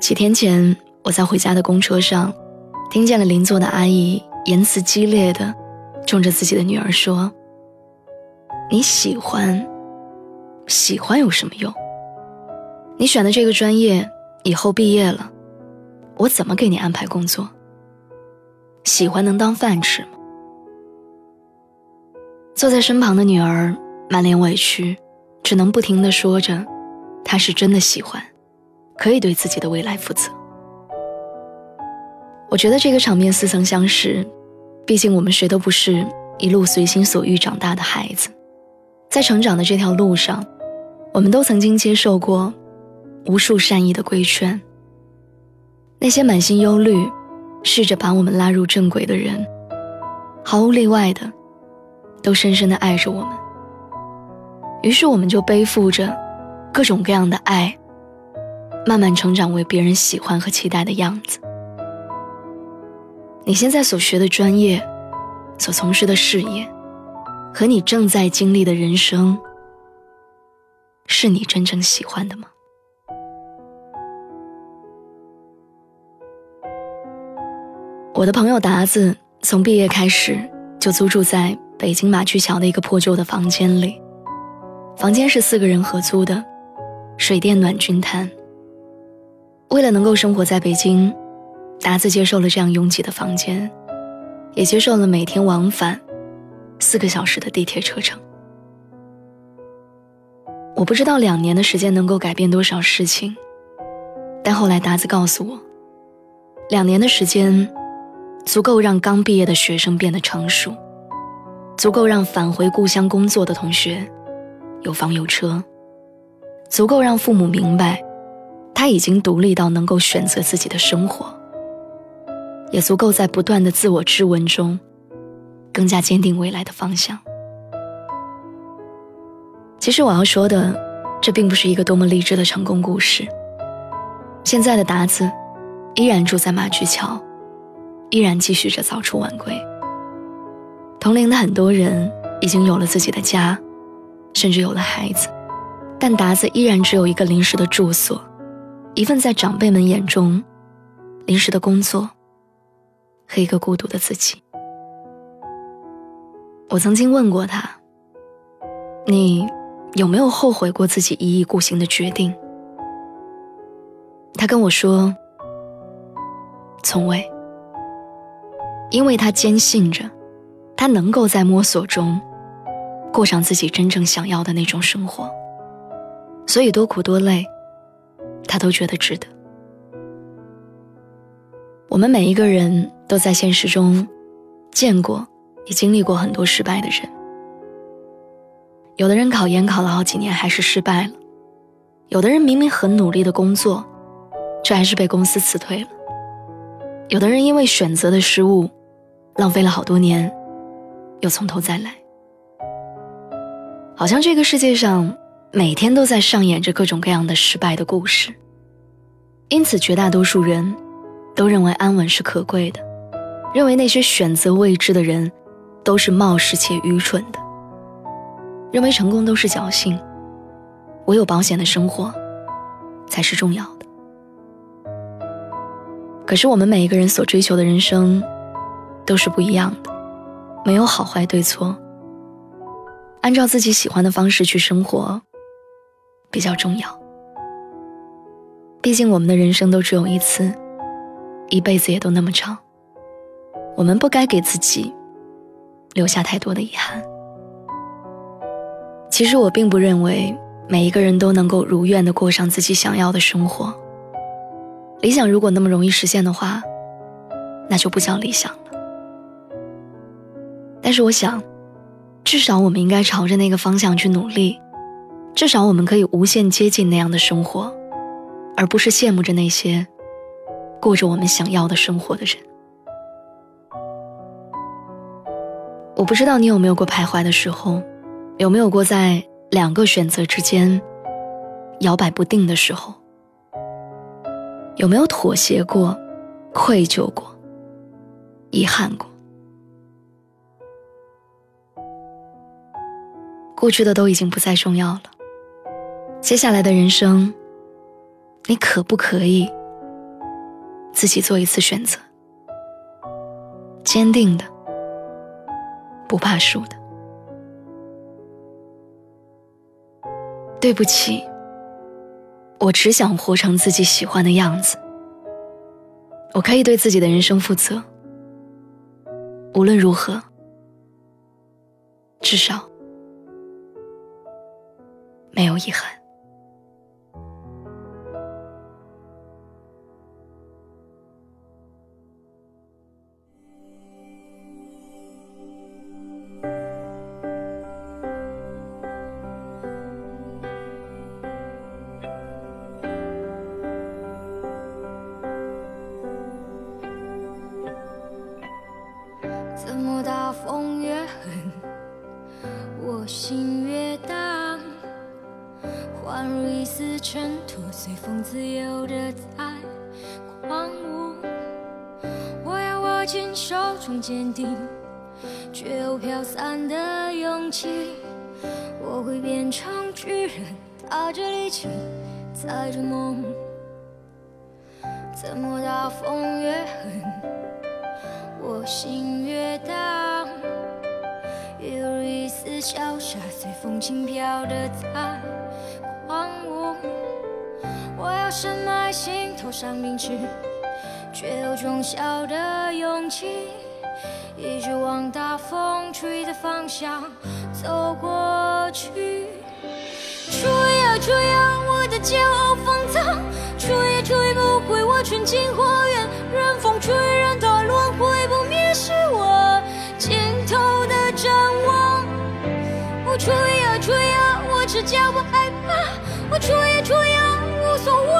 几天前，我在回家的公车上，听见了邻座的阿姨言辞激烈的，冲着自己的女儿说：“你喜欢，喜欢有什么用？你选的这个专业，以后毕业了，我怎么给你安排工作？喜欢能当饭吃吗？”坐在身旁的女儿满脸委屈，只能不停的说着：“她是真的喜欢。”可以对自己的未来负责。我觉得这个场面似曾相识，毕竟我们谁都不是一路随心所欲长大的孩子，在成长的这条路上，我们都曾经接受过无数善意的规劝。那些满心忧虑，试着把我们拉入正轨的人，毫无例外的，都深深的爱着我们。于是我们就背负着各种各样的爱。慢慢成长为别人喜欢和期待的样子。你现在所学的专业，所从事的事业，和你正在经历的人生，是你真正喜欢的吗？我的朋友达子从毕业开始就租住在北京马驹桥的一个破旧的房间里，房间是四个人合租的，水电暖均摊。为了能够生活在北京，达子接受了这样拥挤的房间，也接受了每天往返四个小时的地铁车程。我不知道两年的时间能够改变多少事情，但后来达子告诉我，两年的时间足够让刚毕业的学生变得成熟，足够让返回故乡工作的同学有房有车，足够让父母明白。已经独立到能够选择自己的生活，也足够在不断的自我质问中，更加坚定未来的方向。其实我要说的，这并不是一个多么励志的成功故事。现在的达子，依然住在马驹桥，依然继续着早出晚归。同龄的很多人已经有了自己的家，甚至有了孩子，但达子依然只有一个临时的住所。一份在长辈们眼中临时的工作，和一个孤独的自己。我曾经问过他：“你有没有后悔过自己一意孤行的决定？”他跟我说：“从未。”因为他坚信着，他能够在摸索中过上自己真正想要的那种生活，所以多苦多累。他都觉得值得。我们每一个人都在现实中见过、也经历过很多失败的人。有的人考研考了好几年还是失败了，有的人明明很努力的工作，却还是被公司辞退了。有的人因为选择的失误，浪费了好多年，又从头再来。好像这个世界上。每天都在上演着各种各样的失败的故事，因此绝大多数人都认为安稳是可贵的，认为那些选择未知的人都是冒失且愚蠢的，认为成功都是侥幸，唯有保险的生活才是重要的。可是我们每一个人所追求的人生都是不一样的，没有好坏对错，按照自己喜欢的方式去生活。比较重要，毕竟我们的人生都只有一次，一辈子也都那么长，我们不该给自己留下太多的遗憾。其实我并不认为每一个人都能够如愿的过上自己想要的生活。理想如果那么容易实现的话，那就不叫理想了。但是我想，至少我们应该朝着那个方向去努力，至少我们可以无限接近那样的生活，而不是羡慕着那些过着我们想要的生活的人。我不知道你有没有过徘徊的时候，有没有过在两个选择之间摇摆不定的时候，有没有妥协过、愧疚过、遗憾过？过去的都已经不再重要了，接下来的人生，你可不可以自己做一次选择？坚定的，不怕输的。对不起，我只想活成自己喜欢的样子。我可以对自己的人生负责。无论如何，至少。没有遗憾。紧手中坚定却又飘散的勇气。我会变成巨人，踏着力气，载着梦。怎么大风越狠，我心越荡。犹如一丝小沙，随风轻飘的在。狂舞，我要深埋心头上铭记，却有种小的勇气，一直往大风吹的方向走过去。吹呀吹呀，我的骄傲放纵，吹也吹不回我纯净花园，任风吹，任它轮回不灭，是我尽头的展望。我吹呀吹呀，我只叫不害怕。我吹呀吹呀，无所谓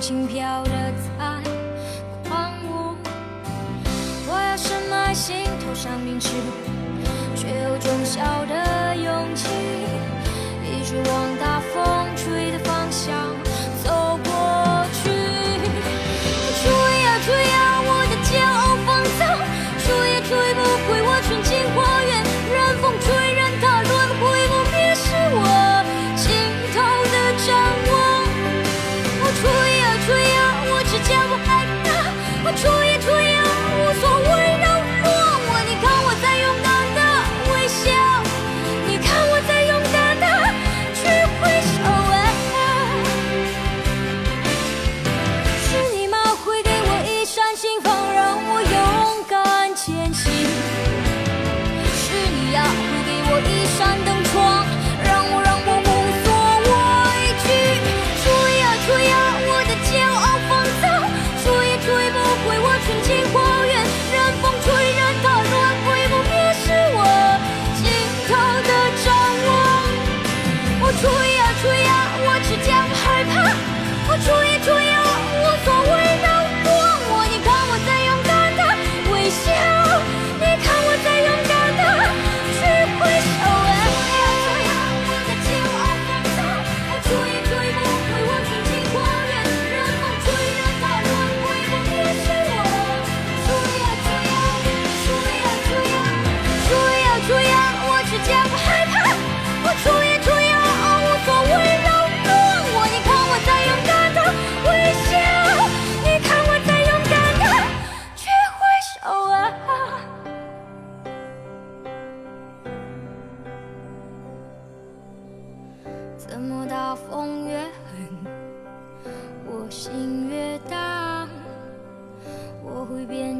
轻飘的在狂舞，我要深埋心头上铭记，却有种小的勇气，一直往大风吹的方向。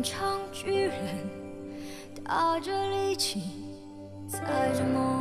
长巨人，踏着力气，踩着梦。